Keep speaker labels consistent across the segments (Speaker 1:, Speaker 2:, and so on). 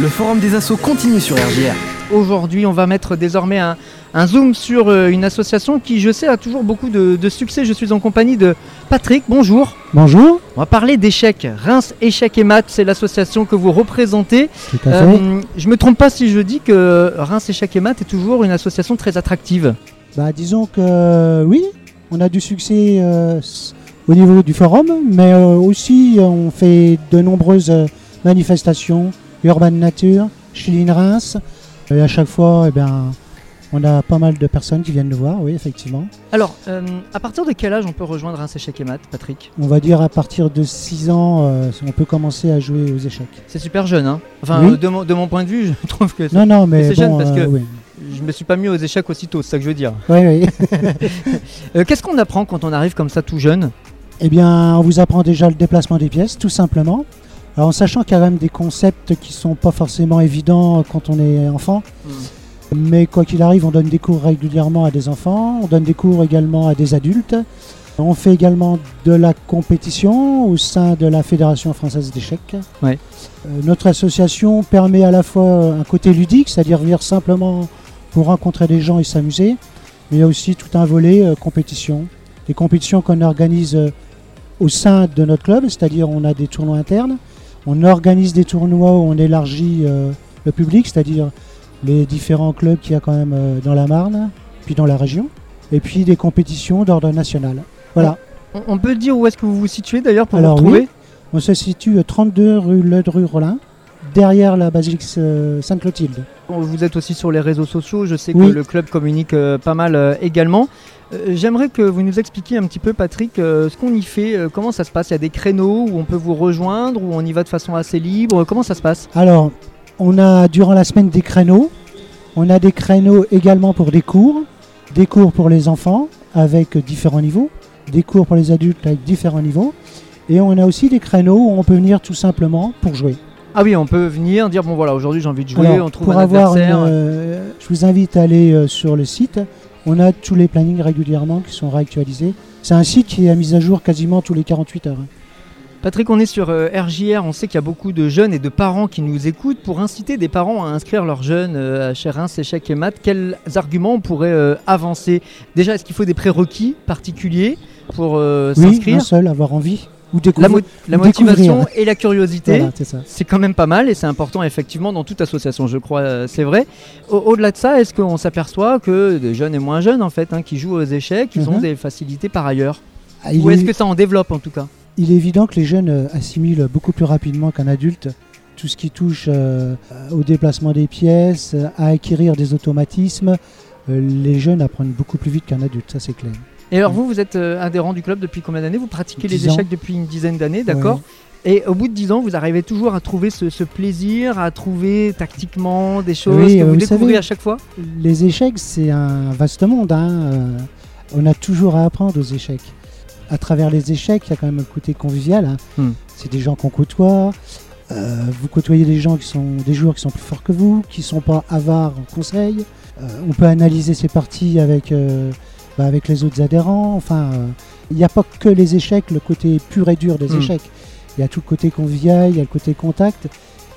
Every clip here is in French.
Speaker 1: Le forum des assauts continue sur RGR.
Speaker 2: Aujourd'hui, on va mettre désormais un, un zoom sur euh, une association qui, je sais, a toujours beaucoup de, de succès. Je suis en compagnie de Patrick. Bonjour.
Speaker 3: Bonjour.
Speaker 2: On va parler d'échecs. Reims Échecs et Maths, c'est l'association que vous représentez.
Speaker 3: Tout à fait.
Speaker 2: Euh, je me trompe pas si je dis que Reims Échecs et Maths est toujours une association très attractive.
Speaker 3: Bah, disons que euh, oui, on a du succès euh, au niveau du forum, mais euh, aussi on fait de nombreuses manifestations, Urban Nature, Chiline Reims, et à chaque fois, eh bien, on a pas mal de personnes qui viennent nous voir, oui, effectivement.
Speaker 2: Alors, euh, à partir de quel âge on peut rejoindre Reims Échecs et Maths, Patrick?
Speaker 3: On va dire à partir de 6 ans, euh, on peut commencer à jouer aux échecs.
Speaker 2: C'est super jeune, hein Enfin,
Speaker 3: Oui.
Speaker 2: euh, de, mon, de mon point de vue, je trouve que
Speaker 3: Non, non, mais
Speaker 2: c'est jeune parce que-
Speaker 3: oui.
Speaker 2: je me suis pas mis aux échecs aussitôt, c'est ça que je veux dire.
Speaker 3: Oui, oui.
Speaker 2: Qu'est-ce qu'on apprend quand on arrive comme ça tout jeune?
Speaker 3: Eh bien, on vous apprend déjà le déplacement des pièces, tout simplement. Alors, en sachant qu'il y a quand même des concepts qui sont pas forcément évidents quand on est enfant. Mais quoi qu'il arrive, on donne des cours régulièrement à des enfants, on donne des cours également à des adultes. On fait également de la compétition au sein de la Fédération française d'échecs.
Speaker 2: Ouais.
Speaker 3: Euh, notre association permet à la fois un côté ludique, c'est-à-dire venir simplement pour rencontrer des gens et s'amuser, mais il y a aussi tout un volet euh, compétition. Des compétitions qu'on organise euh, au sein de notre club, c'est-à-dire on a des tournois internes, on organise des tournois où on élargit euh, le public, c'est-à-dire les différents clubs qu'il y a quand même euh, dans la Marne, puis dans la région, et puis des compétitions d'ordre national. Voilà,
Speaker 2: On, on peut dire où est-ce que vous vous situez d'ailleurs pour
Speaker 3: Alors,
Speaker 2: vous retrouver
Speaker 3: on se situe à 32 rue Le Dru Rollin, derrière la basilique euh, Sainte-Clotilde.
Speaker 2: Vous êtes aussi sur les réseaux sociaux, je sais que le club communique euh, pas mal euh, également. Euh, J'aimerais que vous nous expliquiez un petit peu, Patrick, ce qu'on y fait, comment ça se passe. Il y a des créneaux où on peut vous rejoindre, où on y va de façon assez libre. Comment ça se passe?
Speaker 3: Alors, on a durant la semaine des créneaux. On a des créneaux également pour des cours. Des cours pour les enfants avec différents niveaux. Des cours pour les adultes avec différents niveaux. Et on a aussi des créneaux où on peut venir tout simplement pour jouer.
Speaker 2: Ah oui, on peut venir dire bon voilà, aujourd'hui j'ai envie de jouer,
Speaker 3: Alors,
Speaker 2: on trouve
Speaker 3: pour
Speaker 2: un
Speaker 3: avoir une, euh, je vous invite à aller euh, sur le site. On a tous les plannings régulièrement qui sont réactualisés. C'est un site qui est à mise à jour quasiment tous les 48 heures.
Speaker 2: Patrick, on est sur euh, RJR, on sait qu'il y a beaucoup de jeunes et de parents qui nous écoutent. Pour inciter des parents à inscrire leurs jeunes euh, chez Reims, Échecs et Maths, quels arguments on pourrait euh, avancer? Déjà, est-ce qu'il faut des prérequis particuliers pour euh,
Speaker 3: Oui,
Speaker 2: s'inscrire?
Speaker 3: un seul, avoir envie. Ou
Speaker 2: La, mo- motivation
Speaker 3: découvrir.
Speaker 2: et la curiosité,
Speaker 3: Voilà, c'est
Speaker 2: quand même pas mal et c'est important effectivement dans toute association, je crois, euh, c'est vrai. Au- Au-delà de ça, est-ce qu'on s'aperçoit que des jeunes et moins jeunes en fait, hein, qui jouent aux échecs, ils ont
Speaker 3: Mhm.
Speaker 2: des facilités par ailleurs
Speaker 3: Ah,
Speaker 2: Ou est-ce
Speaker 3: est-
Speaker 2: que ça en développe en tout cas
Speaker 3: Il est évident que les jeunes euh, assimilent beaucoup plus rapidement qu'un adulte tout ce qui touche euh, au déplacement des pièces, à acquérir des automatismes. Euh, les jeunes apprennent beaucoup plus vite qu'un adulte, ça c'est clair.
Speaker 2: Et alors vous, vous êtes euh, adhérent du club depuis combien d'années? Vous pratiquez les
Speaker 3: ans.
Speaker 2: échecs depuis une dizaine d'années, d'accord? Et au bout de 10 ans, vous arrivez toujours à trouver ce, ce plaisir, à trouver tactiquement des choses
Speaker 3: Oui,
Speaker 2: que vous,
Speaker 3: vous
Speaker 2: découvrez
Speaker 3: savez-
Speaker 2: à chaque fois?
Speaker 3: Les échecs, c'est un vaste monde. hein, euh, On a toujours à apprendre aux échecs. À travers les échecs, il y a quand même un côté convivial. hein.
Speaker 2: Hmm.
Speaker 3: C'est des gens qu'on côtoie. euh, vous côtoyez des gens qui sont des joueurs qui sont plus forts que vous, qui sont pas avares en conseil. Euh, on peut analyser ces parties avec, euh, bah, avec les autres adhérents. Enfin, euh, il n'y a pas que les échecs, le côté pur et dur des
Speaker 2: Hmm.
Speaker 3: échecs. Il y a tout le côté convivial, il y a le côté contact.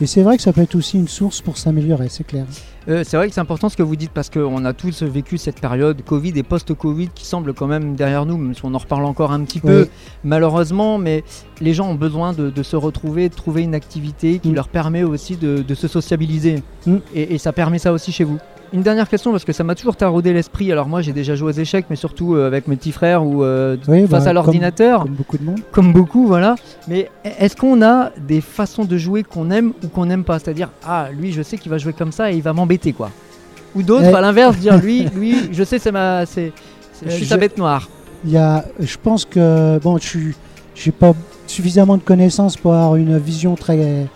Speaker 3: Et c'est vrai que ça peut être aussi une source pour s'améliorer, c'est clair.
Speaker 2: Euh, C'est vrai que c'est important ce que vous dites parce qu'on a tous vécu cette période Covid et post-Covid qui semble quand même derrière nous, même si on en reparle encore un petit peu malheureusement, mais les gens ont besoin de, de se retrouver, de trouver une activité qui
Speaker 3: Mm.
Speaker 2: leur permet aussi de, de se sociabiliser.
Speaker 3: Mm.
Speaker 2: Et, et ça permet ça aussi chez vous. Une dernière question parce que ça m'a toujours taraudé l'esprit. Alors moi j'ai déjà joué aux échecs, mais surtout euh, avec mes petits frères ou euh,
Speaker 3: Oui,
Speaker 2: face
Speaker 3: bah,
Speaker 2: à l'ordinateur,
Speaker 3: Comme beaucoup de monde.
Speaker 2: comme beaucoup, voilà. Mais est-ce qu'on a des façons de jouer qu'on aime ou qu'on n'aime pas? C'est-à-dire, ah, lui, je sais qu'il va jouer comme ça et il va m'embêter, quoi. Ou d'autres,
Speaker 3: Eh.
Speaker 2: à l'inverse, dire, lui, lui, je sais, c'est ma, c'est, c'est- je
Speaker 3: Euh,
Speaker 2: suis sa bête noire.
Speaker 3: Il y a, je pense que bon, je suis, j'ai pas suffisamment de connaissances pour avoir une vision très,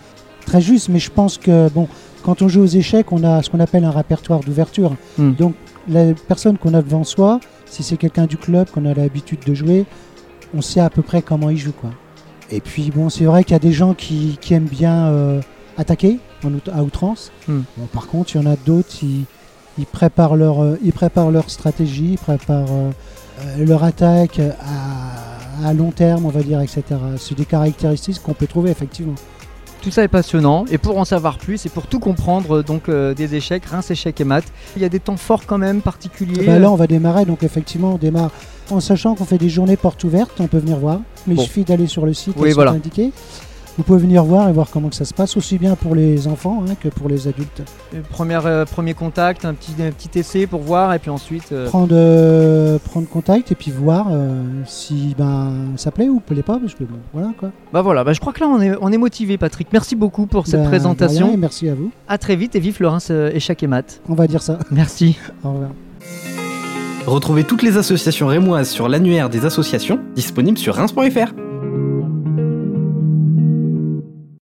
Speaker 3: très juste, mais je pense que bon, quand on joue aux échecs, on a ce qu'on appelle un répertoire d'ouverture.
Speaker 2: Hmm.
Speaker 3: Donc la personne qu'on a devant soi, si c'est quelqu'un du club qu'on a l'habitude de jouer, on sait à peu près comment il joue quoi. Et puis bon, c'est vrai qu'il y a des gens qui, qui aiment bien euh, attaquer en out- à outrance.
Speaker 2: Hmm.
Speaker 3: Bon, par contre, il y en a d'autres, ils, ils préparent leur, euh, ils préparent leur stratégie, ils préparent euh, euh, leur attaque à, à long terme, on va dire, etc. C'est des caractéristiques qu'on peut trouver effectivement.
Speaker 2: Tout ça est passionnant et pour en savoir plus et pour tout comprendre donc euh, des échecs, Reims échecs et maths, il y a des temps forts quand même particuliers.
Speaker 3: Bah là, on va démarrer, donc effectivement, on démarre en sachant qu'on fait des journées portes ouvertes, on peut venir voir. Mais
Speaker 2: Bon.
Speaker 3: il suffit d'aller sur le site
Speaker 2: Oui,
Speaker 3: sont
Speaker 2: voilà.
Speaker 3: indiquées. Vous pouvez venir voir et voir comment que ça se passe, aussi bien pour les enfants hein, que pour les adultes.
Speaker 2: Euh, Première, euh, premier contact, un petit, un petit essai pour voir et puis ensuite. euh,
Speaker 3: Prendre, euh, prendre contact et puis voir euh, si ben, ça plaît ou plaît pas, parce que bon, voilà quoi.
Speaker 2: Bah voilà, bah je crois que là on est, on est motivé Patrick. Merci beaucoup pour cette
Speaker 3: Ben,
Speaker 2: présentation.
Speaker 3: et merci à vous.
Speaker 2: À très vite et vive échecs et maths.
Speaker 3: On va dire ça.
Speaker 2: Merci.
Speaker 3: Au revoir.
Speaker 1: Retrouvez toutes les associations rémoises sur l'annuaire des associations, disponible sur Reims.fr.